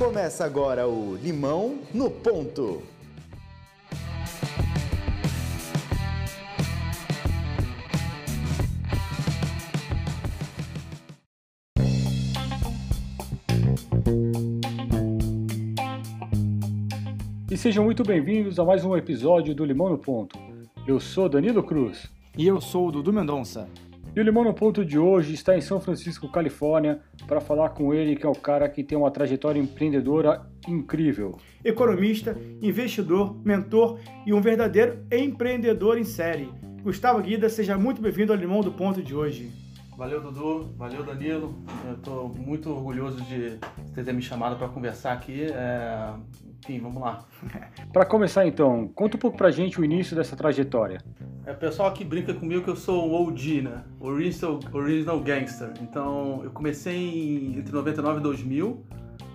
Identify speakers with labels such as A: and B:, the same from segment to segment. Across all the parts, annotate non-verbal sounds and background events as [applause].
A: Começa agora o Limão no Ponto.
B: E sejam muito bem-vindos a mais um episódio do Limão no Ponto. Eu sou Danilo Cruz.
C: E eu sou o Dudu Mendonça.
B: E o Limão no Ponto de hoje está em São Francisco, Califórnia, para falar com ele, que é o cara que tem uma trajetória empreendedora incrível.
C: Economista, investidor, mentor e um verdadeiro empreendedor em série. Gustavo Guida, seja muito bem-vindo ao Limão do Ponto de hoje.
D: Valeu, Dudu. Valeu, Danilo. Eu estou muito orgulhoso de ter me chamado para conversar aqui. É... Enfim, vamos lá. [laughs]
B: Para começar, então, conta um pouco pra gente o início dessa trajetória.
D: É, o pessoal aqui brinca comigo que eu sou o OG, né? Original, original Gangster. Então, eu comecei em, entre 99 e 2000.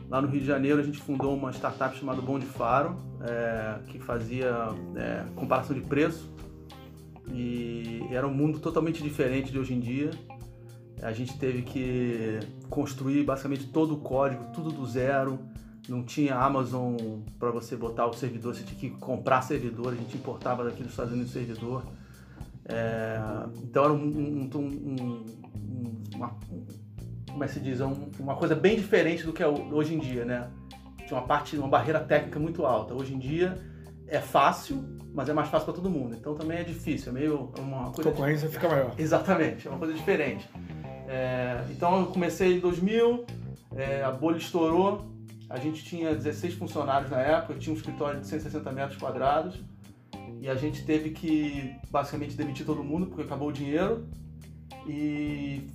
D: Lá no Rio de Janeiro, a gente fundou uma startup chamada Bom de Faro, é, que fazia é, comparação de preço. E era um mundo totalmente diferente de hoje em dia. A gente teve que construir basicamente todo o código, tudo do zero não tinha Amazon para você botar o servidor, você tinha que comprar servidor, a gente importava daqui dos Estados Unidos o servidor. É, então era um, um, um, uma, como é que se diz, uma coisa bem diferente do que é hoje em dia, né? Tinha uma parte, uma barreira técnica muito alta. Hoje em dia é fácil, mas é mais fácil para todo mundo. Então também é difícil, é meio uma coisa.
C: A concorrência fica maior.
D: Exatamente, é uma coisa diferente. É, então eu comecei em 2000, é, a bolha estourou, a gente tinha 16 funcionários na época, tinha um escritório de 160 metros quadrados e a gente teve que basicamente demitir todo mundo porque acabou o dinheiro e,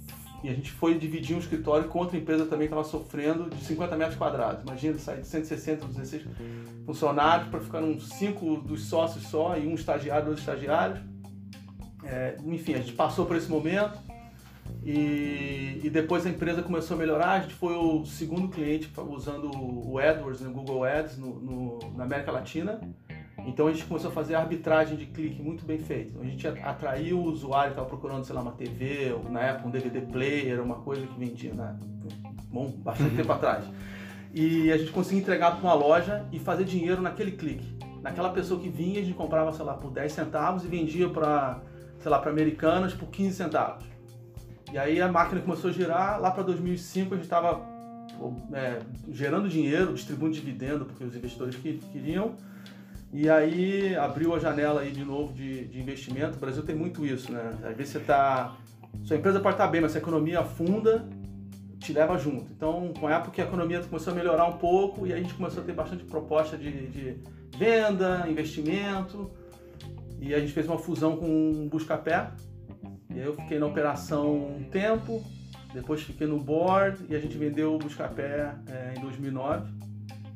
D: e a gente foi dividir um escritório com outra empresa também que estava sofrendo de 50 metros quadrados. Imagina sair de 160, 16 funcionários para ficar uns 5 dos sócios só e um estagiário, dois estagiários. É, enfim, a gente passou por esse momento e, e, depois a empresa começou a melhorar, a gente foi o segundo cliente usando o AdWords, no né, Google Ads, no, no, na América Latina. Então a gente começou a fazer arbitragem de clique muito bem feito. A gente atraiu o usuário, estava procurando, sei lá, uma TV, ou, na época um DVD player, uma coisa que vendia, né? Bom, bastante tempo [laughs] atrás. E a gente conseguia entregar para uma loja e fazer dinheiro naquele clique. Naquela pessoa que vinha, a gente comprava, sei lá, por 10 centavos e vendia para, sei lá, para americanas por 15 centavos. E aí a máquina começou a girar, lá para 2005 a gente estava é, gerando dinheiro, distribuindo dividendo, porque os investidores que, queriam. E aí abriu a janela aí de novo de, de investimento. O Brasil tem muito isso, né? Às vezes você está. Sua empresa pode estar tá bem, mas se a economia afunda, te leva junto. Então, com a época a economia começou a melhorar um pouco e a gente começou a ter bastante proposta de, de venda, investimento. E a gente fez uma fusão com o Buscapé, e aí eu fiquei na operação um tempo, depois fiquei no board e a gente vendeu o Buscapé é, em 2009.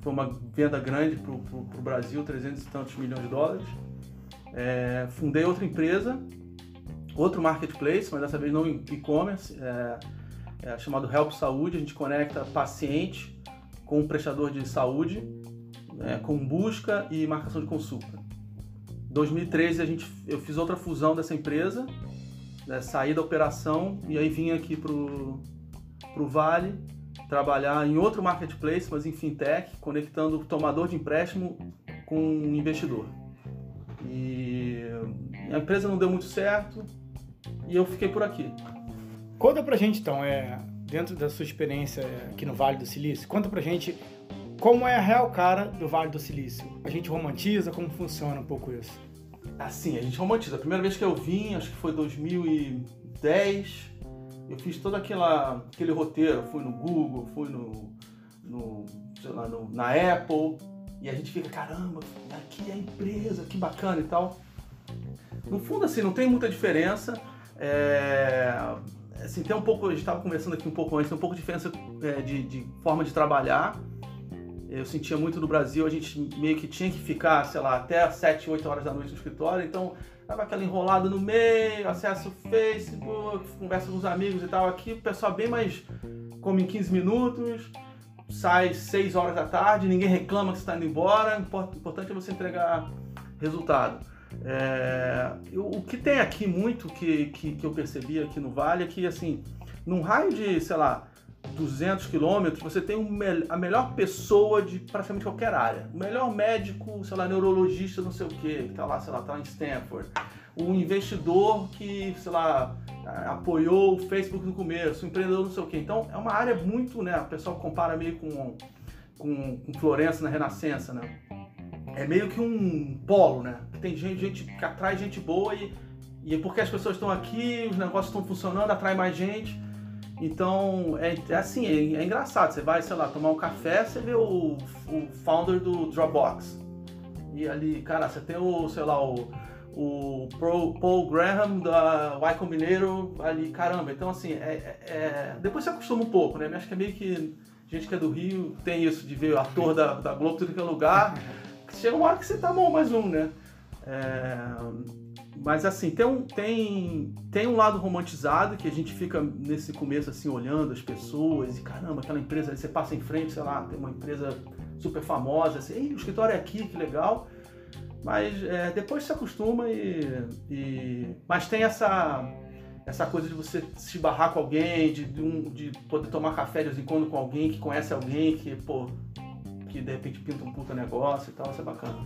D: Foi uma venda grande para o Brasil, 300 e tantos milhões de dólares. É, fundei outra empresa, outro marketplace, mas dessa vez não e-commerce, é, é, chamado Help Saúde. A gente conecta paciente com um prestador de saúde, é, com busca e marcação de consulta. Em 2013 a gente, eu fiz outra fusão dessa empresa né, sair da operação e aí vim aqui pro, pro Vale trabalhar em outro marketplace, mas em fintech, conectando o tomador de empréstimo com o investidor. E a empresa não deu muito certo e eu fiquei por aqui.
C: Conta pra gente então, é, dentro da sua experiência aqui no Vale do Silício, conta pra gente como é a real cara do Vale do Silício. A gente romantiza, como funciona um pouco isso?
D: Assim, a gente romantiza. A primeira vez que eu vim, acho que foi 2010, eu fiz todo aquela, aquele roteiro. Fui no Google, fui no, no, lá, no, na Apple, e a gente fica, caramba, aqui é a empresa, que bacana e tal. No fundo, assim, não tem muita diferença. É, assim, tem um pouco, a gente estava conversando aqui um pouco antes, tem um pouco de diferença é, de, de forma de trabalhar eu sentia muito no Brasil, a gente meio que tinha que ficar, sei lá, até 7, 8 horas da noite no escritório, então tava aquela enrolada no meio, acesso Facebook, conversa com os amigos e tal. Aqui o pessoal bem mais come em 15 minutos, sai 6 horas da tarde, ninguém reclama que você está indo embora, o importante é você entregar resultado. É, o que tem aqui muito que, que, que eu percebi aqui no Vale é que, assim, num raio de, sei lá, 200 quilômetros, você tem um, a melhor pessoa de praticamente qualquer área. O melhor médico, sei lá, neurologista, não sei o quê, que tá lá, sei lá, tá em Stanford. O investidor que, sei lá, apoiou o Facebook no começo, o empreendedor não sei o quê. Então, é uma área muito, né, o pessoal compara meio com, com, com Florença na Renascença, né? É meio que um polo, né? Que tem gente, gente que atrai gente boa e, e porque as pessoas estão aqui, os negócios estão funcionando, atrai mais gente. Então, é, é assim, é, é, engraçado. Você vai, sei lá, tomar um café, você vê o, o founder do Dropbox. E ali, cara, você tem o, sei lá, o, o Paul Graham da Y Combinator ali, caramba. Então, assim, é, é, é, depois você acostuma um pouco, né? Acho que é meio que gente que é do Rio tem isso, de ver o ator da, da Globo tudo que é lugar. [laughs] Chega uma hora que você tá bom, mais um, né? É, mas assim, tem um, tem, tem um lado romantizado que a gente fica nesse começo assim, olhando as pessoas e caramba, aquela empresa, você passa em frente, sei lá, tem uma empresa super famosa, assim, o escritório é aqui, que legal. Mas é, depois se acostuma e, e, Mas tem essa essa coisa de você se barrar com alguém, de, de, um, de poder tomar café de vez em quando com alguém que conhece alguém que, pô, que de repente pinta um puta negócio e tal, isso é bacana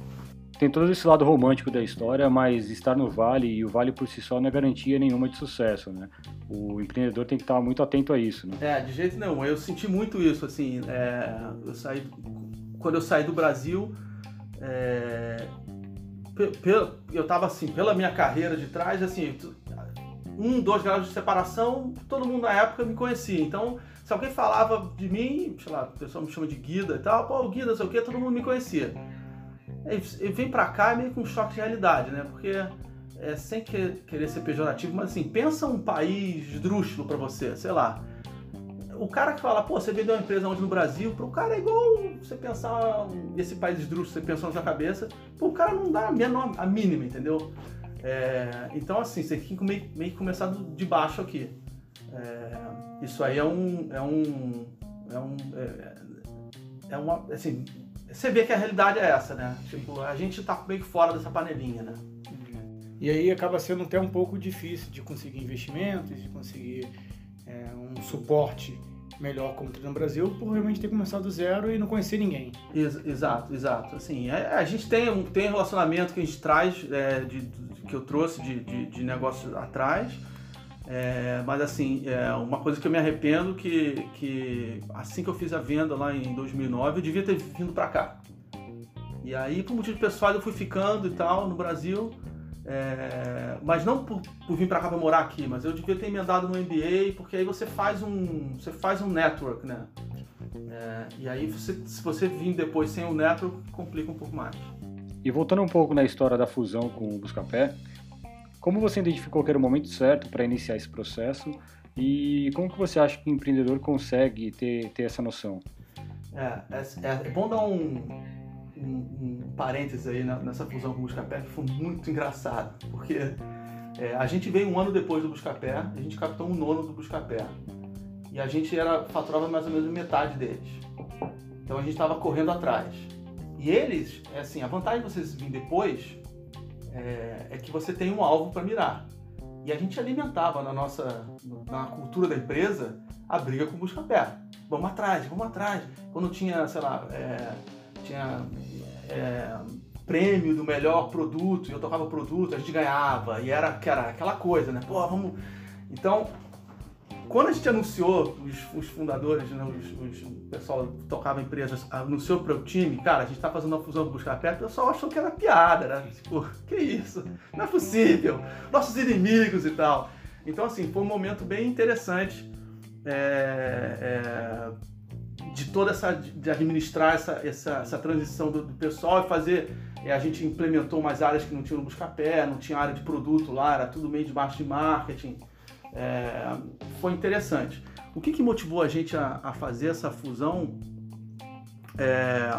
B: tem todo esse lado romântico da história, mas estar no Vale e o Vale por si só não é garantia nenhuma de sucesso, né? O empreendedor tem que estar muito atento a isso, né?
D: É, de jeito nenhum. Eu senti muito isso, assim, é, eu saí, quando eu saí do Brasil, é, eu tava assim, pela minha carreira de trás, assim, um, dois graus de separação, todo mundo na época me conhecia. Então, se alguém falava de mim, sei lá, o pessoal me chama de Guida e tal, pô, Guida, sei o quê, todo mundo me conhecia. E vem pra cá é meio que um choque de realidade, né? Porque, é, sem que, querer ser pejorativo, mas assim, pensa um país esdrúxulo pra você, sei lá. O cara que fala, pô, você vendeu uma empresa onde no Brasil, pro cara é igual você pensar esse país esdrúxulo, você pensou na sua cabeça, pô, o cara não dá a, menor, a mínima, entendeu? É, então, assim, você tem que meio, meio que começar de baixo aqui. É, isso aí é um. É um. É um. É, é uma. Assim, você vê que a realidade é essa, né? Tipo, a gente tá meio que fora dessa panelinha, né?
C: E aí acaba sendo até um pouco difícil de conseguir investimentos, de conseguir é, um suporte melhor como no Brasil, por realmente ter começado do zero e não conhecer ninguém.
D: exato, exato. Assim, a, é, a, gente tem um, tem um relacionamento que a gente traz, é, de, de, que eu trouxe de, de, de negócio atrás, é, mas assim, é uma coisa que eu me arrependo que, que assim que eu fiz a venda lá em 2009, eu devia ter vindo para cá. E aí, por motivo pessoal, eu fui ficando e tal no Brasil, é, mas não por, por vir para cá para morar aqui, mas eu devia ter emendado no MBA, porque aí você faz um, você faz um network, né? É, e aí, você, se você vir depois sem o network, complica um pouco mais.
B: E voltando um pouco na história da fusão com o Buscapé, como você identificou que era o momento certo para iniciar esse processo e como que você acha que o empreendedor consegue ter, ter essa noção?
D: É, é, é bom dar um, um, um parênteses aí nessa fusão com o Buscapé que foi muito engraçado, porque é, a gente veio um ano depois do Buscapé, a gente captou um nono do Buscapé e a gente era faturava mais ou menos metade deles. Então a gente estava correndo atrás. E eles, é assim, a vantagem de vocês virem depois é, é que você tem um alvo para mirar. E a gente alimentava na nossa na cultura da empresa a briga com o busca-pé. Vamos atrás, vamos atrás. Quando tinha, sei lá, é, tinha é, prêmio do melhor produto, e eu tocava produto, a gente ganhava, e era, era aquela coisa, né? Pô, vamos. Então, quando a gente anunciou, os, os fundadores, né, os, os, o pessoal que tocava empresas, anunciou para o time, cara, a gente está fazendo uma fusão com Buscar Perto, o pessoal achou que era piada, né? Tipo, [laughs] que isso? Não é possível. Nossos inimigos e tal. Então, assim, foi um momento bem interessante é, é, de toda essa, de administrar essa, essa, essa transição do, do, pessoal e fazer. É, a gente implementou umas áreas que não tinham no Buscapé, não tinha área de produto lá, era tudo meio de baixo de marketing. É, foi interessante. O que, que, motivou a gente a, a fazer essa fusão? É,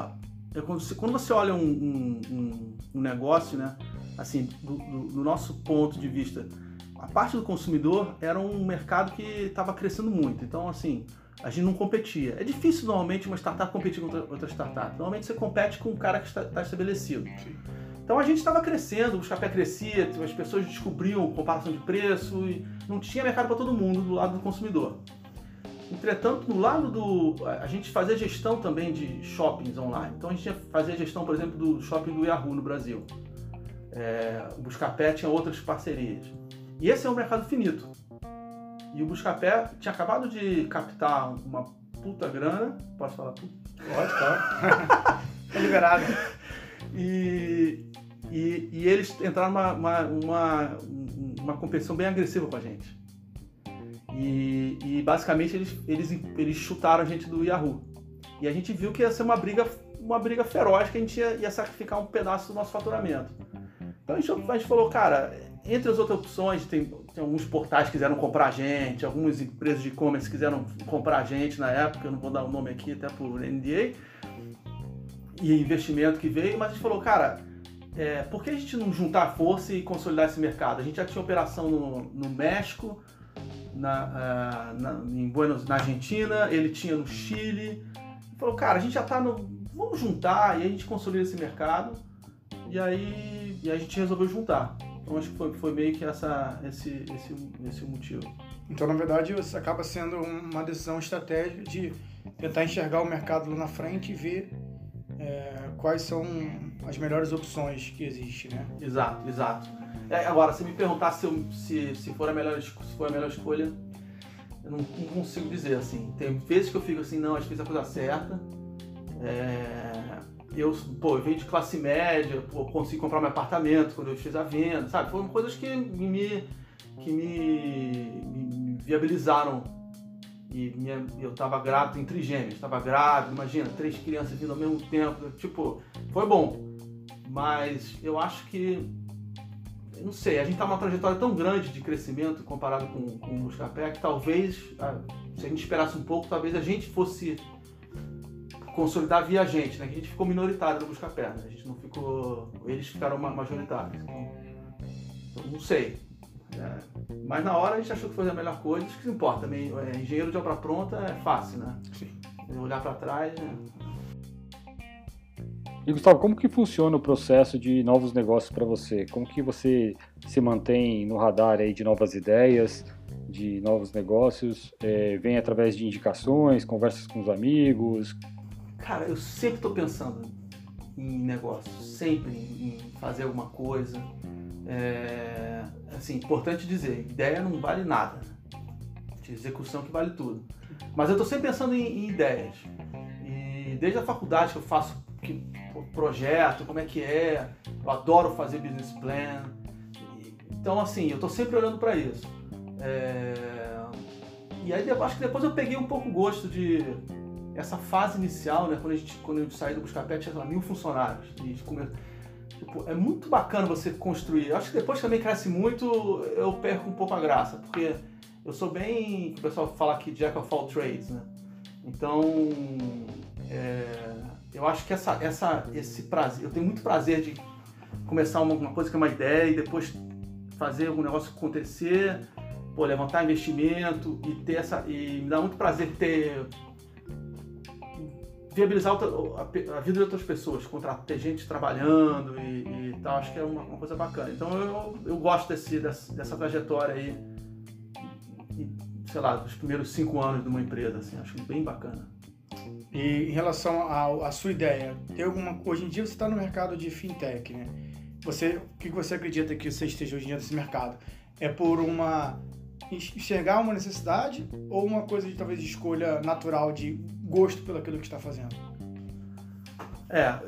D: é quando, você, quando, você, olha um, um, um negócio, né, assim, do, do, do, nosso ponto de vista, a parte do consumidor era um mercado que estava crescendo muito. Então, assim, a gente não competia. É difícil normalmente uma startup competir com outra, startup. Normalmente você compete com um cara que está, está estabelecido. Então a gente estava crescendo, o Buscapé crescia, as pessoas descobriam comparação de preço e não tinha mercado para todo mundo do lado do consumidor. Entretanto, no lado do. A gente fazia gestão também de shoppings online. Então a gente fazia gestão, por exemplo, do shopping do Yahoo no Brasil. É, o Buscapé tinha outras parcerias. E esse é um mercado finito. E o Buscapé tinha acabado de captar uma puta grana. Posso falar puta?
C: Pode, claro. é liberado. [laughs]
D: E, e, e, eles entraram numa uma, uma, uma competição bem agressiva com a gente. E, e, basicamente eles, eles, eles chutaram a gente do Yahoo. E a gente viu que ia ser uma briga, uma briga feroz, que a gente ia, ia sacrificar um pedaço do nosso faturamento. Então a gente, a gente falou, cara, entre as outras opções, tem, tem, alguns portais que quiseram comprar a gente, algumas empresas de e-commerce quiseram comprar a gente na época, eu não vou dar o nome aqui até por NDA, e investimento que veio, mas a gente falou, cara, é, por que a gente não juntar força e consolidar esse mercado? A gente já tinha operação no, no México, na, uh, na, em Buenos, na Argentina, ele tinha no Chile. Falou, cara, a gente já está no. Vamos juntar e a gente consolida esse mercado. E aí, e aí a gente resolveu juntar. Então acho que foi, foi meio que essa, esse, esse, esse motivo.
C: Então, na verdade, isso acaba sendo uma decisão estratégica de tentar enxergar o mercado lá na frente e ver é, quais são as melhores opções que existem, né?
D: Exato, exato. É, agora, se me perguntar se, eu, se, se, for a melhor, se for a melhor escolha, eu não, não, consigo dizer assim. Tem vezes que eu fico assim, não, acho que fiz a coisa certa. É, eu, pô, eu venho de classe média, pô, consegui comprar meu apartamento quando eu fiz a venda, sabe? Foram coisas que me, que me, me viabilizaram. E minha, eu tava grávido em trigêmeos, tava grávido, imagina, três crianças vindo ao mesmo tempo, tipo, foi bom. Mas eu acho que, não sei, a gente tá numa trajetória tão grande de crescimento comparado com, com o Buscapé que talvez, se a gente esperasse um pouco, talvez a gente fosse consolidar via gente, né? Que a gente ficou minoritário no Buscapé, né? A gente não ficou. Eles ficaram majoritários. Então não sei. É, mas na hora a gente achou que foi a melhor coisa, isso que importa. Também, é, engenheiro de obra pronta é fácil, né? Sim. Olhar para trás, né?
B: E Gustavo, como que funciona o processo de novos negócios para você? Como que você se mantém no radar aí de novas ideias, de novos negócios? É, vem através de indicações, conversas com os amigos?
D: Cara, eu sempre estou pensando em negócios, sempre em fazer alguma coisa. É, assim, importante dizer, ideia não vale nada. De execução que vale tudo. Mas eu estou sempre pensando em, em, ideias. E desde a faculdade que eu faço que, projeto, como é que é, eu adoro fazer business plan. Então, assim, eu estou sempre olhando para isso. É, e aí, acho que depois eu peguei um pouco o gosto de essa fase inicial, né, quando, a gente, quando eu saí do Buscapé, tinha lá, mil funcionários. E. tipo, é muito bacana você construir. Eu acho que depois que também cresce muito, eu perco um pouco a graça, porque eu sou bem. O pessoal fala aqui Jack of all trades, né? Então, é, eu acho que essa, essa, esse prazer, eu tenho muito prazer de começar uma, uma coisa que é uma ideia e depois fazer algum negócio acontecer, pô, levantar investimento e ter essa. E me dá muito prazer ter viabilizar a, a, vida de outras pessoas, ter gente trabalhando e, e, tal, acho que é uma, uma, coisa bacana. Então eu, eu gosto desse, dessa, dessa trajetória aí, sei lá, dos primeiros cinco anos de uma empresa, assim, acho bem bacana.
C: E em relação à sua ideia, tem alguma hoje em dia você está no mercado de fintech, né? Você, o que você acredita que você esteja hoje em dia nesse mercado? É por uma enxergar uma necessidade ou uma coisa de talvez de escolha natural de gosto pelo aquilo que está fazendo?
D: É,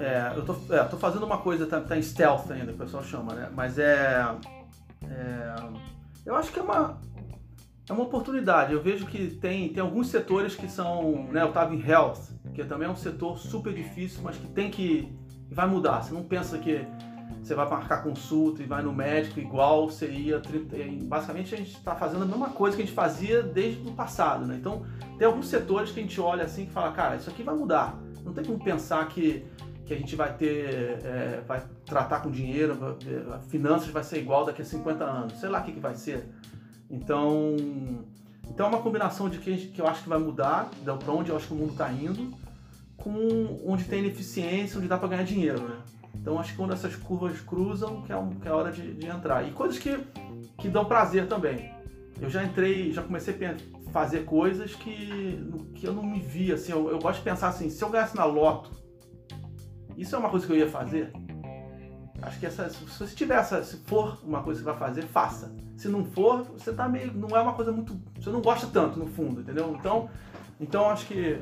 D: é eu tô, é, tô fazendo uma coisa, tá, tá, em stealth ainda, o pessoal chama, né? Mas é, é, eu acho que é uma, é uma oportunidade. Eu vejo que tem, tem alguns setores que são, né? Eu estava em health, que também é um setor super difícil, mas que tem que, vai mudar. Você não pensa que você vai marcar consulta e vai no médico igual você ia. Basicamente a gente está fazendo a mesma coisa que a gente fazia desde o passado, né? Então tem alguns setores que a gente olha assim e fala, cara, isso aqui vai mudar. Não tem como pensar que, que a gente vai ter, é, vai tratar com dinheiro, finanças vai ser igual daqui a 50 anos. Sei lá o que, que vai ser. Então, então é uma combinação de que, que eu acho que vai mudar, para onde eu acho que o mundo está indo, com onde tem ineficiência, onde dá para ganhar dinheiro, né? Então acho que quando essas curvas cruzam, que é, um, que é a hora de, de, entrar. E coisas que, que dão prazer também. Eu já entrei, já comecei a fazer coisas que, que eu não me via, assim, eu, eu gosto de pensar assim, se eu ganhasse na loto, isso é uma coisa que eu ia fazer? Acho que essa, se tiver essa, se for uma coisa que você vai fazer, faça. Se não for, você tá meio, não é uma coisa muito, você não gosta tanto no fundo, entendeu? Então, então acho que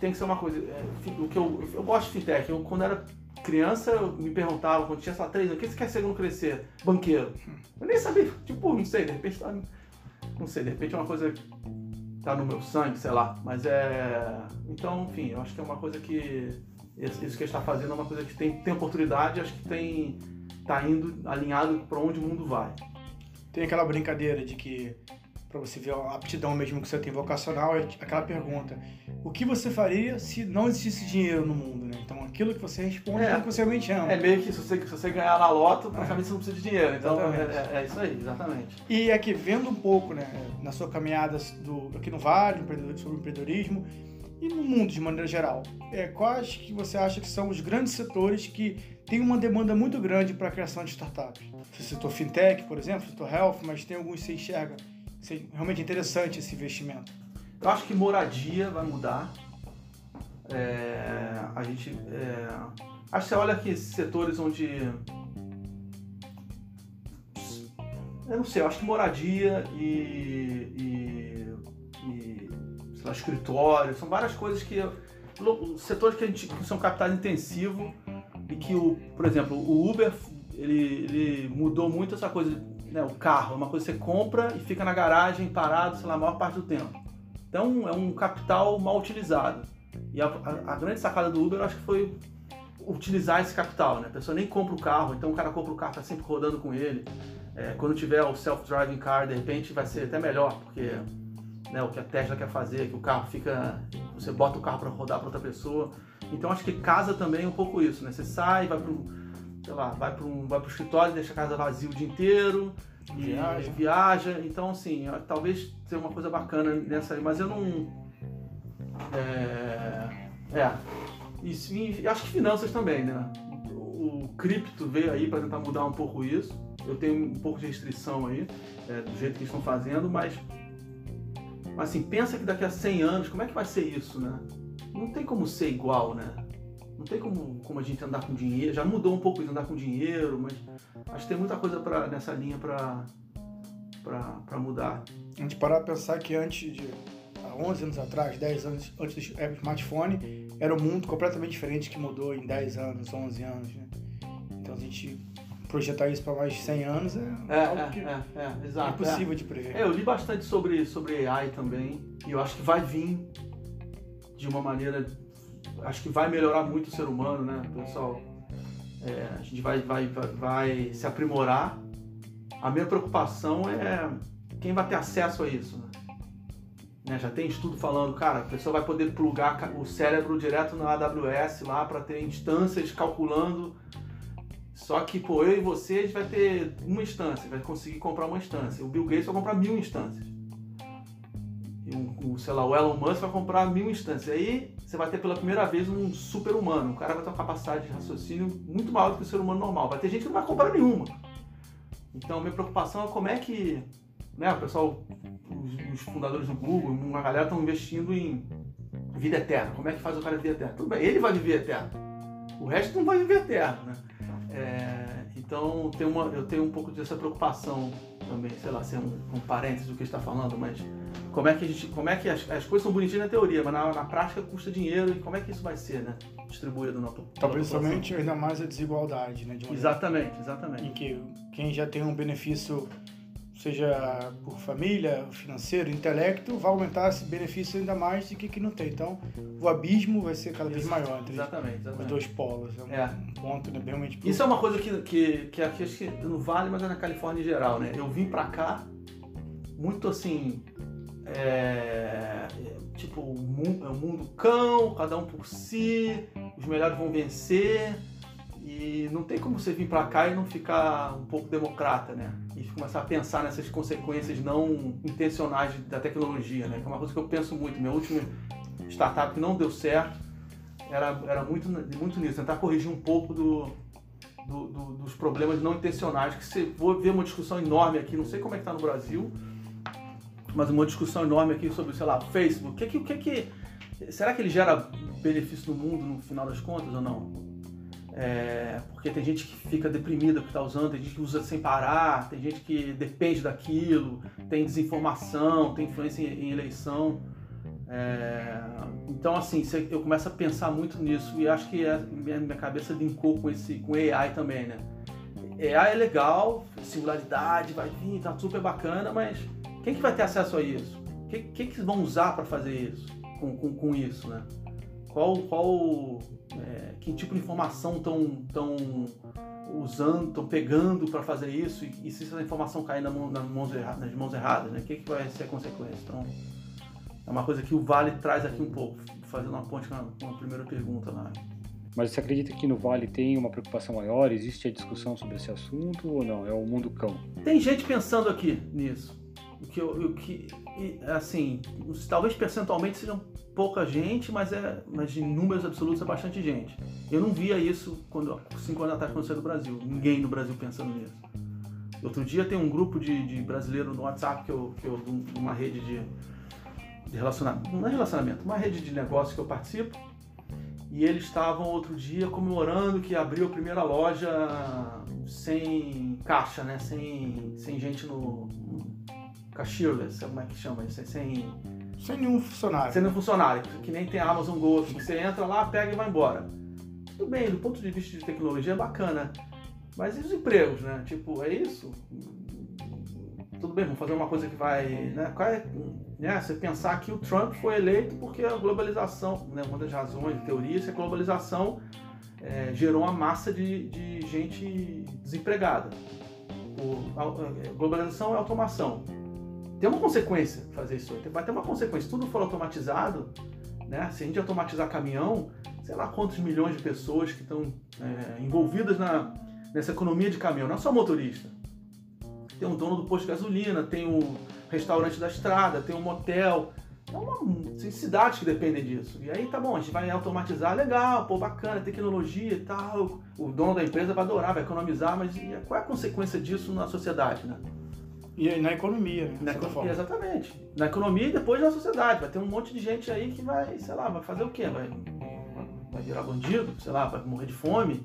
D: tem que ser uma coisa, é, o que eu, eu gosto de fintech, eu quando era criança, me perguntava, quando tinha só três anos, o que você quer ser quando crescer? Banqueiro. Eu nem sabia, [laughs] tipo, não sei, de repente tá, não sei, de repente é uma coisa que tá no meu sangue, sei lá, mas é, então, enfim, eu acho que é uma coisa que isso que ele está fazendo é uma coisa que tem, tem oportunidade, acho que tem tá indo alinhado para onde o mundo vai.
C: Tem aquela brincadeira de que para você ver a aptidão mesmo que você tem vocacional, é aquela pergunta: o que você faria se não existisse dinheiro no mundo, né? Então aquilo que você responde é, é o que você realmente ama.
D: É meio que se você, se você ganhar na loto, praticamente é. você não precisa de dinheiro. Então é, é, é, isso aí, exatamente.
C: E aqui, vendo um pouco, né, na sua caminhada do, aqui no Vale, sobre empreendedorismo, e no mundo de maneira geral, é, quais que você acha que são os grandes setores que têm uma demanda muito grande para a criação de startups? Você citou fintech, por exemplo, citou health, mas tem alguns que você enxerga ser realmente interessante esse investimento.
D: Eu acho que moradia vai mudar. É, a gente, é, acho que você olha aqui setores onde eu não sei, eu acho que moradia e, e, e sei lá, escritório, são várias coisas que. setores que, a gente, que são capitais intensivo e que, o, por exemplo, o Uber ele, ele mudou muito essa coisa, né, o carro, é uma coisa que você compra e fica na garagem parado, sei lá, a maior parte do tempo. Então é um capital mal utilizado. E a, a, a grande sacada do Uber eu acho que foi utilizar esse capital, né? A pessoa nem compra o carro, então o cara compra o carro, tá sempre rodando com ele. É, quando tiver o self-driving car, de repente vai ser até melhor, porque né, o que a Tesla quer fazer, que o carro fica. Você bota o carro para rodar para outra pessoa. Então acho que casa também um pouco isso, né? Você sai, vai pro, sei lá, vai para um, vai pro escritório, deixa a casa vazia o dia inteiro, viaja. viaja. Então, assim, talvez seja uma coisa bacana nessa aí, mas eu não. É. é isso, e acho que finanças também, né? O cripto veio aí para tentar mudar um pouco isso. Eu tenho um pouco de restrição aí, é, do jeito que estão fazendo, mas mas assim, pensa que daqui a 100 anos, como é que vai ser isso, né? Não tem como ser igual, né? Não tem como, como a gente andar com dinheiro. Já mudou um pouco isso, andar com dinheiro, mas acho que tem muita coisa pra, nessa linha para para mudar.
C: A gente parar pra pensar que antes de há 11 anos atrás, 10 anos antes do smartphone, era um mundo completamente diferente que mudou em 10 anos, 11 anos, né? Então a gente projetar isso para mais de 100 anos é,
D: é algo que é, é, é, exato,
C: é impossível de prever.
D: É, eu li bastante sobre, sobre AI também e eu acho que vai vir de uma maneira. Acho que vai melhorar muito o ser humano, né, pessoal? É, a gente vai, vai, vai, vai, se aprimorar. A minha preocupação é quem vai ter acesso a isso, né? né? Já tem estudo falando, cara, a pessoa vai poder plugar o cérebro direto na AWS lá para ter instâncias calculando só que, pô, eu e você, a gente vai ter uma instância, vai conseguir comprar uma instância. O Bill Gates vai comprar mil instâncias. E o, o sei lá, o Elon Musk vai comprar mil instâncias. Aí você vai ter pela primeira vez um super humano. O cara vai ter uma capacidade de raciocínio muito maior do que o ser humano normal. Vai ter gente que não vai comprar nenhuma. Então, minha preocupação é como é que né, o pessoal, os, os fundadores do Google, uma galera estão investindo em vida eterna. Como é que faz o cara viver eterno? Tudo bem, ele vai viver eterno. O resto não vai viver eterno, né? É, então tem uma, eu tenho um pouco dessa preocupação também, sei lá, ser um, um parênteses do que está falando, mas como é que a gente, como é que as, as coisas são bonitinhas na teoria, mas na, na, prática custa dinheiro e como é que isso vai ser, né? Distribuído na
C: Talvez somente ainda mais a desigualdade, né?
D: De exatamente, exatamente.
C: Em que quem já tem um benefício seja por família, financeiro, intelecto, vai aumentar esse benefício ainda mais do que que não tem. Então, o abismo vai ser cada vez maior entre
D: exatamente, exatamente.
C: os dois polos. É um é. ponto né, realmente...
D: Isso é uma coisa que, que, que aqui acho que não vale, mas é na Califórnia em geral, né? Eu vim pra cá muito assim... É, tipo, o mundo, é um mundo cão, cada um por si, os melhores vão vencer e não tem como você vir para cá e não ficar um pouco democrata, né? E começar a pensar nessas consequências não intencionais da tecnologia, né? Que é uma coisa que eu penso muito. Minha última startup que não deu certo era, era muito, muito nisso, tentar corrigir um pouco do, do, do, dos problemas não intencionais. Que você vou ver uma discussão enorme aqui, não sei como é que está no Brasil, mas uma discussão enorme aqui sobre, sei lá, Facebook. O que que, que, que será que ele gera benefício no mundo no final das contas ou não? É, porque tem gente que fica deprimida porque está usando, tem gente que usa sem parar, tem gente que depende daquilo, tem desinformação, tem influência em, em eleição. É, então, assim, eu começo a pensar muito nisso e acho que a minha, minha cabeça linkou com esse com AI também, né? AI é legal, singularidade vai vir, tá super bacana, mas quem que vai ter acesso a isso? Quem, quem que vão usar para fazer isso, com, com, com, isso, né? Qual, qual é, que tipo de informação estão tão usando, estão pegando para fazer isso? E, e, se essa informação cair na mão, nas, mãos erradas, nas mãos erradas, né? O que, que vai ser a consequência? Então, é uma coisa que o Vale traz aqui um pouco, fazendo uma ponte com a, com a primeira pergunta lá.
B: Mas você acredita que no Vale tem uma preocupação maior? Existe a discussão sobre esse assunto ou não? É o mundo cão?
D: Tem gente pensando aqui nisso. Que, o que assim, talvez percentualmente sejam pouca gente, mas é, mas em números absolutos é bastante gente. Eu não via isso quando cinco anos atrás quando eu saí do Brasil. Ninguém no Brasil pensando nisso. Outro dia tem um grupo de, de brasileiros no WhatsApp que eu, que eu uma rede de, de relacionamento, não é relacionamento, uma rede de negócio que eu participo e eles estavam outro dia comemorando que abriu a primeira loja sem caixa, né? Sem, sem gente no, no cashierless, como é que chama isso? Sem,
C: sem nenhum funcionário.
D: Sem nenhum funcionário, que nem tem a Amazon Go, que você entra lá, pega e vai embora. Tudo bem, do ponto de vista de tecnologia é bacana. Mas e os empregos, né? Tipo, é isso? tudo bem, vamos fazer uma coisa que vai. Né, qual é, né, você pensar que o Trump foi eleito porque a globalização, né, uma das razões, de teoria, é que a globalização é, gerou uma massa de, de gente desempregada. O, a, a globalização é automação. Tem uma consequência fazer isso, vai ter uma consequência. Se tudo for automatizado, né, se a gente automatizar caminhão, sei lá quantos milhões de pessoas que estão é, envolvidas na, nessa economia de caminhão, não é só motorista tem um dono do posto de gasolina, tem um restaurante da estrada, tem um motel. É uma, tem cidades que dependem disso. E aí tá bom, a gente vai automatizar, legal, pô, bacana, tecnologia e tal. O dono da empresa vai adorar, vai economizar, mas qual é a consequência disso na sociedade, né?
C: E na economia, né?
D: Na economia, exatamente. Na economia e depois na sociedade. Vai ter um monte de gente aí que vai, sei lá, vai fazer o quê? Vai, vai virar bandido, sei lá, vai morrer de fome.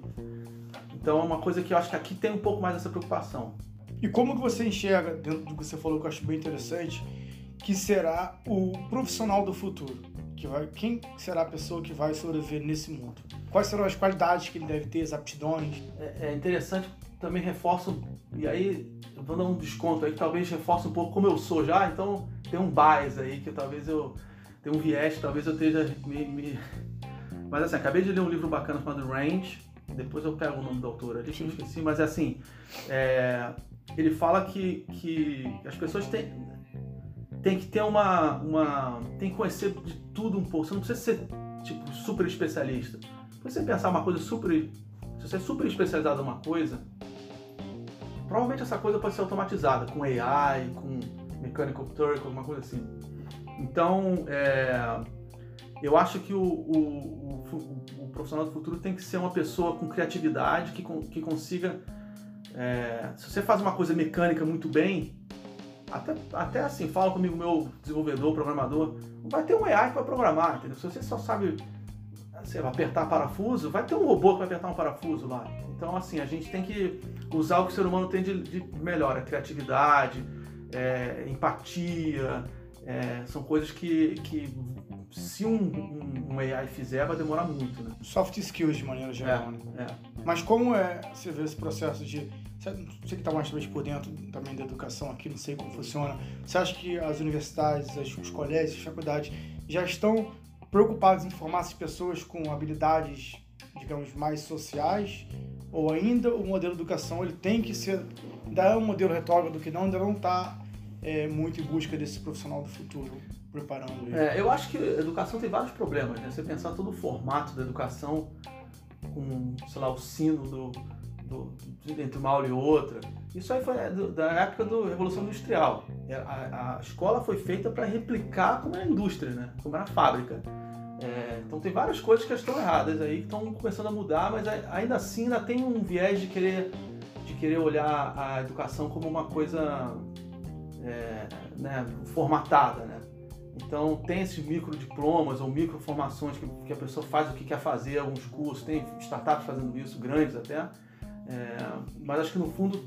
D: Então é uma coisa que eu acho que aqui tem um pouco mais essa preocupação.
C: E como que você enxerga, dentro do que você falou, que eu acho bem interessante, que será o profissional do futuro? Que vai, quem será a pessoa que vai sobreviver nesse mundo? Quais serão as qualidades que ele deve ter, as aptidões?
D: É, é interessante, também reforço, e aí vou dar um desconto aí, que talvez reforce um pouco como eu sou já, então tem um bias aí, que talvez eu tenha um viés, talvez eu esteja me, me... Mas assim, acabei de ler um livro bacana chamado Range, depois eu pego o nome da autora ali, que eu esqueci, mas é assim, é, ele fala que, que as pessoas têm, têm que ter uma, uma. tem que conhecer de tudo um pouco. Você não precisa ser tipo super especialista. Você pensar uma coisa super. Se você é super especializado em uma coisa, provavelmente essa coisa pode ser automatizada com AI, com Mechanical Turk, alguma coisa assim. Então, é, eu acho que o, o, o, o, profissional do futuro tem que ser uma pessoa com criatividade, que, que consiga é, se você faz uma coisa mecânica muito bem, até, até assim, fala comigo, meu desenvolvedor, programador, vai ter um AI que vai programar, entendeu? Se você só sabe sei lá, apertar parafuso, vai ter um robô que vai apertar um parafuso lá. Então, assim, a gente tem que usar o que o ser humano tem de, de melhor, a criatividade, é, empatia, é, são coisas que, que se um, um, um, AI fizer, vai demorar muito, né?
C: Soft skills de maneira geral,
D: é,
C: né?
D: É.
C: Mas como é, você vê esse processo de você que está mais talvez por dentro também da educação aqui, não sei como funciona. Você acha que as universidades, os colégios, as faculdades já estão preocupados em formar essas pessoas com habilidades, digamos, mais sociais? Ou ainda o modelo de educação ele tem que ser, ainda é um modelo retrógrado que não, ainda não está é, muito em busca desse profissional do futuro, preparando ele?
D: É, eu acho que a educação tem vários problemas, né? Você pensar todo o formato da educação com, sei lá, o sino do do, entre uma aula e outra. Isso aí foi do, da época da Revolução Industrial. É, a, a escola foi feita para replicar como era a indústria, né? como era a fábrica. É, então tem várias coisas que estão erradas aí, que estão começando a mudar, mas ainda assim ainda tem um viés de querer, de querer olhar a educação como uma coisa é, né, formatada, né? Então tem esses micro diplomas ou micro formações que, que, a pessoa faz o que quer fazer, alguns cursos, tem startups fazendo isso, grandes até. É, mas acho que no fundo,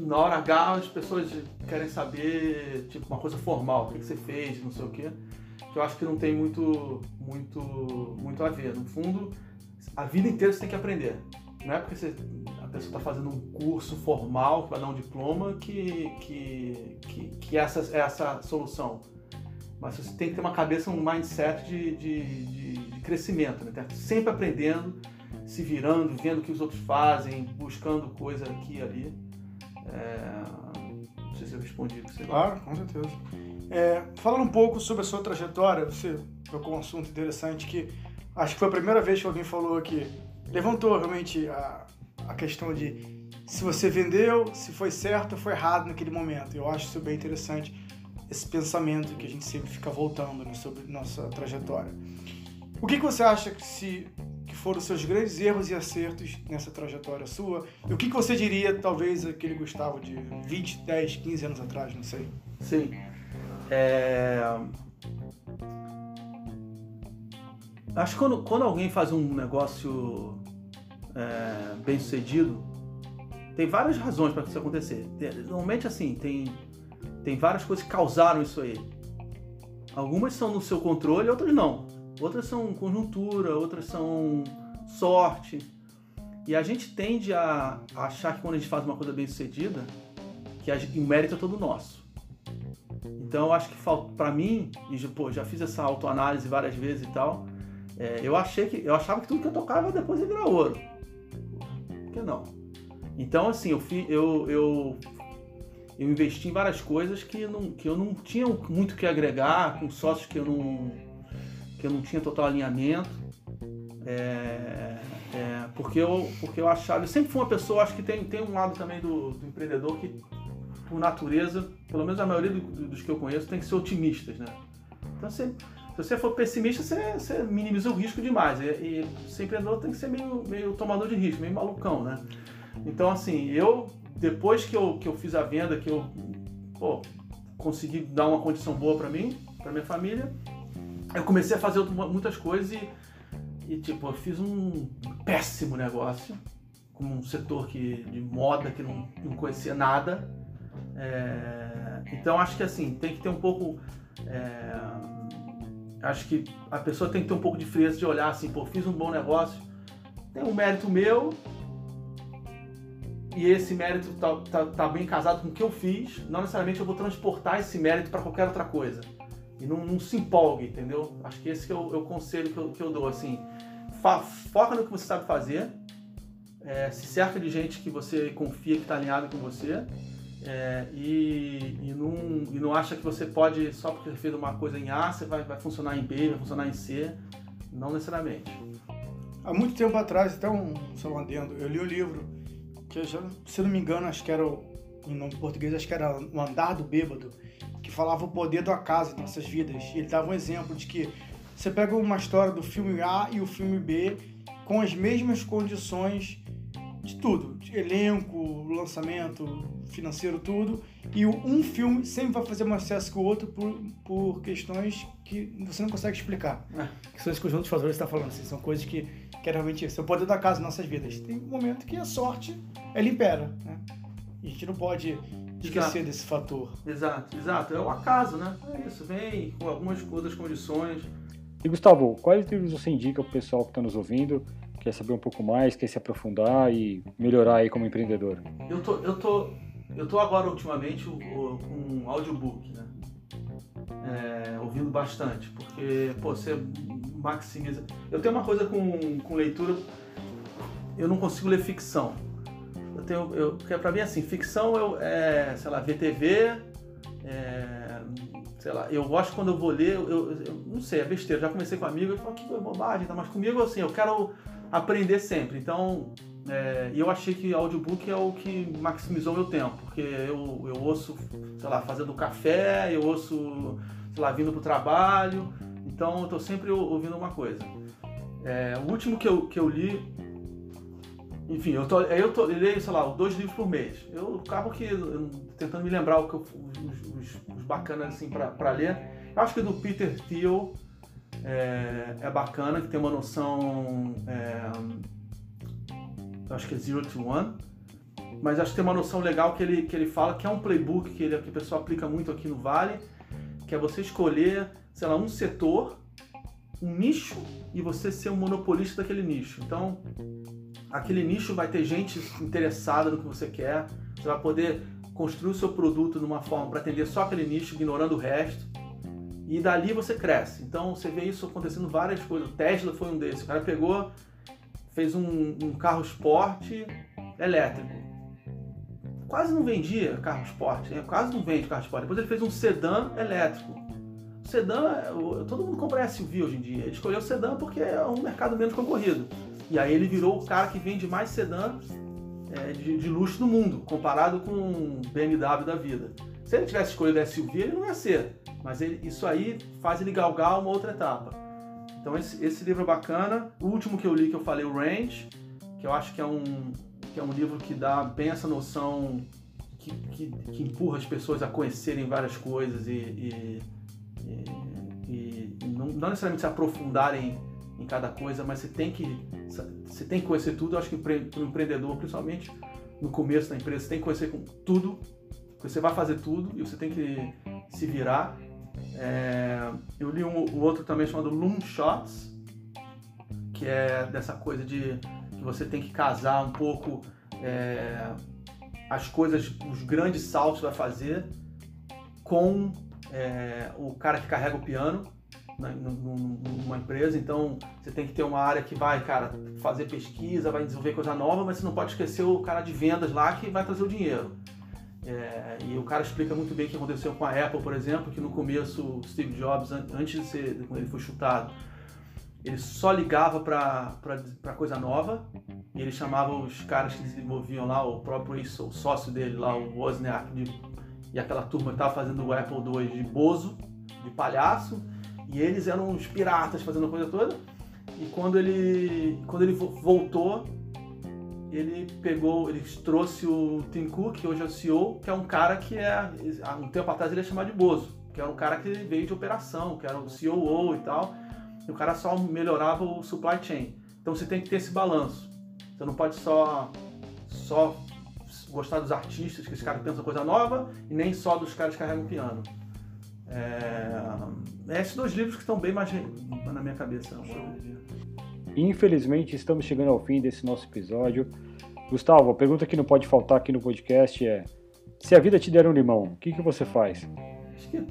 D: na hora H, as pessoas querem saber tipo uma coisa formal, o que, que você fez, não sei o quê. Que eu acho que não tem muito, muito, muito a ver. No fundo, a vida inteira você tem que aprender. Não é porque você, a pessoa está fazendo um curso formal vai dar um diploma que, que, que, que essa é essa solução mas você tem que ter uma cabeça, um mindset de, de, de, de crescimento, né? Sempre aprendendo, se virando, vendo o que os outros fazem, buscando coisa aqui e ali. É... Não sei se eu respondi
C: você. Claro, com certeza. É, falando um pouco sobre a sua trajetória, você tocou um assunto interessante que acho que foi a primeira vez que alguém falou aqui, levantou realmente a, a questão de se você vendeu, se foi certo ou foi errado naquele momento. Eu acho isso bem interessante esse pensamento que a gente sempre fica voltando né, sobre nossa trajetória. O que, que você acha que, se, que foram os seus grandes erros e acertos nessa trajetória sua? E o que, que você diria, talvez, aquele Gustavo de 20, 10, 15 anos atrás, não sei?
D: Sim. É... Acho que quando, quando alguém faz um negócio é, bem sucedido, tem várias razões para isso acontecer. Normalmente, assim, tem tem várias coisas que causaram isso aí. Algumas são no seu controle, outras não. Outras são conjuntura, outras são sorte. E a gente tende a achar que quando a gente faz uma coisa bem sucedida, que o mérito é todo nosso. Então eu acho que para mim, e pô, já fiz essa autoanálise várias vezes e tal, é, eu achei que eu achava que tudo que eu tocava depois ia virar ouro. Por que não? Então assim, eu, fi, eu, eu eu investi em várias coisas que, não, que eu não tinha muito que agregar, com sócios que eu não, que eu não tinha total alinhamento. É, é, porque, eu, porque eu achava, eu sempre fui uma pessoa, acho que tem, tem um lado também do, do empreendedor que, por natureza, pelo menos a maioria do, dos que eu conheço, tem que ser otimistas, né? Então, se, se você for pessimista, você, você minimiza o risco demais. E, e ser empreendedor tem que ser meio, meio tomador de risco, meio malucão, né? Então, assim, eu depois que eu, que eu fiz a venda, que eu pô, consegui dar uma condição boa para mim, para minha família, eu comecei a fazer muitas coisas e, e tipo, eu fiz um péssimo negócio com um setor que, de moda que não, não conhecia nada. É, então acho que assim, tem que ter um pouco. É, acho que a pessoa tem que ter um pouco de frieza de olhar assim, pô, fiz um bom negócio, tem um mérito meu, e esse mérito tá, tá, tá, bem casado com o que eu fiz, não necessariamente eu vou transportar esse mérito para qualquer outra coisa. E não, não, se empolgue, entendeu? Acho que esse que é o, é conselho que eu, que eu, dou, assim. foca no que você sabe fazer, é, se cerca de gente que você confia que está alinhado com você, é, e, e, não, e não acha que você pode, só porque fez uma coisa em A, você vai, vai funcionar em B, vai funcionar em C. Não necessariamente.
C: Há muito tempo atrás, até um, só um adendo, eu li o livro que eu já, se não me engano, acho que era o, em nome português, acho que era o Andar do Bêbado, que falava o poder do acaso em nossas vidas. E ele dava um exemplo de que você pega uma história do filme A e o filme B com as mesmas condições de tudo, de elenco, lançamento, financeiro, tudo, e um filme sempre vai fazer mais sucesso que o outro por, por questões que você não consegue explicar. É. Que são os conjuntos de fatores que está falando, assim, são coisas que, que é realmente isso, é o poder da casa em nossas vidas. Tem um momento que a sorte, ela impera, né? A gente não pode esquecer exato. desse fator.
D: Exato, exato. É o acaso, né? É isso, vem com algumas outras condições.
B: E Gustavo, quais livros você indica para o pessoal que está nos ouvindo quer saber um pouco mais, quer se aprofundar e melhorar aí como empreendedor?
D: Eu tô, eu tô, eu tô agora ultimamente com um audiobook, né? É, ouvindo bastante, porque pô, você maximiza. Eu tenho uma coisa com, com leitura, eu não consigo ler ficção. Eu tenho, eu, porque pra mim assim, ficção eu, é, sei lá, VTV, é, sei lá, eu gosto quando eu vou ler, eu, eu, eu não sei, é besteira. Já comecei com um amigo e falo que bobagem, tá? mas comigo assim, eu quero aprender sempre. Então, é, eu achei que audiobook é o que maximizou meu tempo, porque eu, eu ouço, sei lá, fazendo café, eu ouço, sei lá, vindo pro trabalho, então eu tô sempre ouvindo uma coisa. É, o último que eu, que eu li enfim, eu, tô, eu, tô, eu leio, sei lá, dois livros por mês. Eu acabo que tentando me lembrar o que eu, os, os, os, bacanas assim para ler. Eu acho que do Peter Thiel é, é, bacana, que tem uma noção. É, acho que é Zero to One. Mas acho que tem uma noção legal que ele, que ele fala que é um playbook que, ele, que a pessoa aplica muito aqui no Vale, que é você escolher, sei lá, um setor, um nicho e você ser um monopolista daquele nicho. Então, aquele nicho vai ter gente interessada no que você quer, você vai poder construir o seu produto de uma forma para atender só aquele nicho, ignorando o resto. E dali você cresce. Então você vê isso acontecendo várias coisas. O Tesla foi um desses. O cara pegou, fez um, um carro esporte elétrico. Quase não vendia carro esporte, né? quase não vende carro esporte. Depois ele fez um sedã elétrico. Sedã, todo mundo compra SUV hoje em dia. Ele escolheu o sedã porque é um mercado menos concorrido. E aí ele virou o cara que vende mais sedã é, de, de, luxo do mundo, comparado com um BMW da vida. Se ele tivesse escolhido SUV, ele não ia ser. Mas ele, isso aí faz ele galgar uma outra etapa. Então esse, esse, livro é bacana. O último que eu li que eu falei, o Range, que eu acho que é um, que é um livro que dá bem essa noção que, que, que empurra as pessoas a conhecerem várias coisas e, e, e, e não, não necessariamente se aprofundarem em cada coisa, mas você tem que você tem que conhecer tudo. Eu acho que para o empreendedor, principalmente no começo da empresa, você tem que conhecer com tudo. Você vai fazer tudo e você tem que se virar. É, eu li um, outro também chamado Loom Shots, que é dessa coisa de que você tem que casar um pouco é, as coisas, os grandes saltos que vai fazer com é, o cara que carrega o piano numa empresa, então você tem que ter uma área que vai, cara, fazer pesquisa, vai desenvolver coisa nova, mas você não pode esquecer o cara de vendas lá que vai trazer o dinheiro. É, e o cara explica muito bem o que aconteceu com a Apple, por exemplo, que no começo Steve Jobs, antes de ser, quando ele foi chutado, ele só ligava para coisa nova e ele chamava os caras que desenvolviam lá, o próprio o sócio dele lá, o Wozniak, de, e aquela turma que estava fazendo o Apple II de bozo, de palhaço, e eles eram os piratas fazendo a coisa toda. E quando ele, quando ele voltou, ele pegou, ele trouxe o Tim Cook, que hoje é o CEO, que é um cara que é, há um tempo atrás ele ia chamar de Bozo, que era um cara que veio de operação, que era o COO e tal, e o cara só melhorava o supply chain. Então você tem que ter esse balanço. Você não pode só, só gostar dos artistas, que esse cara pensa coisa nova, e nem só dos caras que carregam piano. É, é... Esses dois livros que estão bem mais na minha cabeça.
B: Infelizmente, estamos chegando ao fim desse nosso episódio. Gustavo, a pergunta que não pode faltar aqui no podcast é: se a vida te der um limão, o que, que você faz?
D: Acho que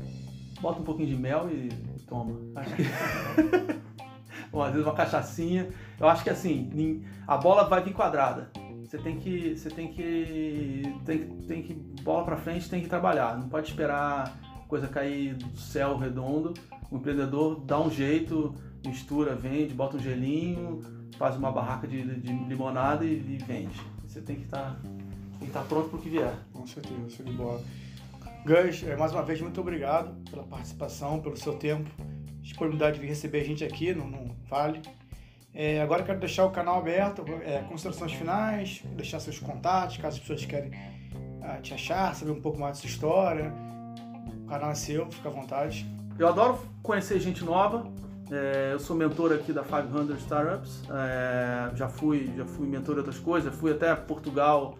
D: bota um pouquinho de mel e toma. Acho que... [laughs] Bom, às vezes uma cachaçinha. Eu acho que assim, a bola vai vir quadrada. Você tem que, você tem que, tem, tem que bola para frente, tem que trabalhar. Não pode esperar coisa cair do céu redondo. O empreendedor dá um jeito, mistura, vende, bota um gelinho, faz uma barraca de, de limonada e, e, vende. Você tem que estar tá, tá pronto para o que vier.
C: Com certeza, show de bola. Gus, é, mais uma vez, muito obrigado pela participação, pelo seu tempo, disponibilidade de receber a gente aqui no, no Vale. É, agora quero deixar o canal aberto, é, considerações finais, deixar seus contatos, caso as pessoas querem uh, te achar, saber um pouco mais da sua história. O canal é seu, fica à vontade.
D: Eu adoro conhecer gente nova. É, eu sou mentor aqui da 500 Startups. É, já fui, já fui mentor de outras coisas. Fui até Portugal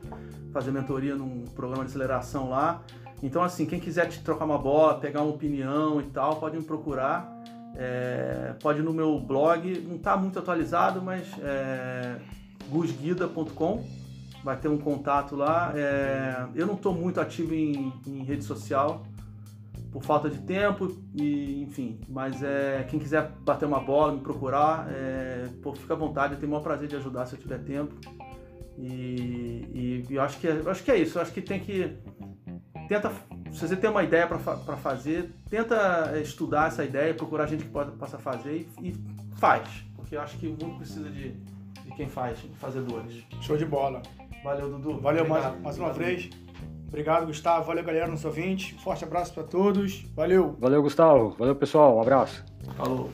D: fazer mentoria num programa de aceleração lá. Então, assim, quem quiser te trocar uma bola, pegar uma opinião e tal, pode me procurar. É, pode ir no meu blog, não está muito atualizado, mas é gusguida.com, vai ter um contato lá. É, eu não estou muito ativo em, em rede social, por falta de tempo e enfim, mas é quem quiser bater uma bola, me procurar, é, pô, fica à vontade, eu tenho o maior prazer de ajudar se eu tiver tempo. E, e eu acho que é, eu acho que é isso, eu acho que tem que tenta se você tem uma ideia para fazer, tenta estudar essa ideia, procurar gente que possa fazer e, e faz, porque eu acho que o mundo precisa de, de quem faz, fazedores.
C: Show de bola.
D: Valeu, Dudu.
C: Valeu Obrigado. mais, mais uma vez. Obrigado, Gustavo. Valeu, galera, nos ouvintes. Forte abraço para todos. Valeu.
B: Valeu, Gustavo. Valeu, pessoal. Um abraço.
D: Falou.